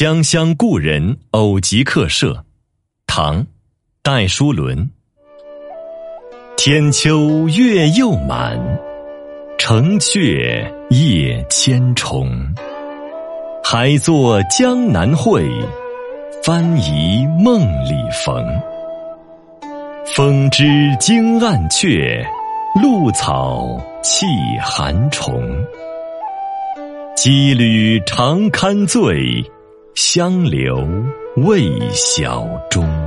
湘乡故人偶集客舍，唐·戴叔伦。天秋月又满，城阙夜千重。还作江南会，翻疑梦里逢。风枝惊暗雀，露草泣寒虫。羁旅常堪醉。香留未晓钟。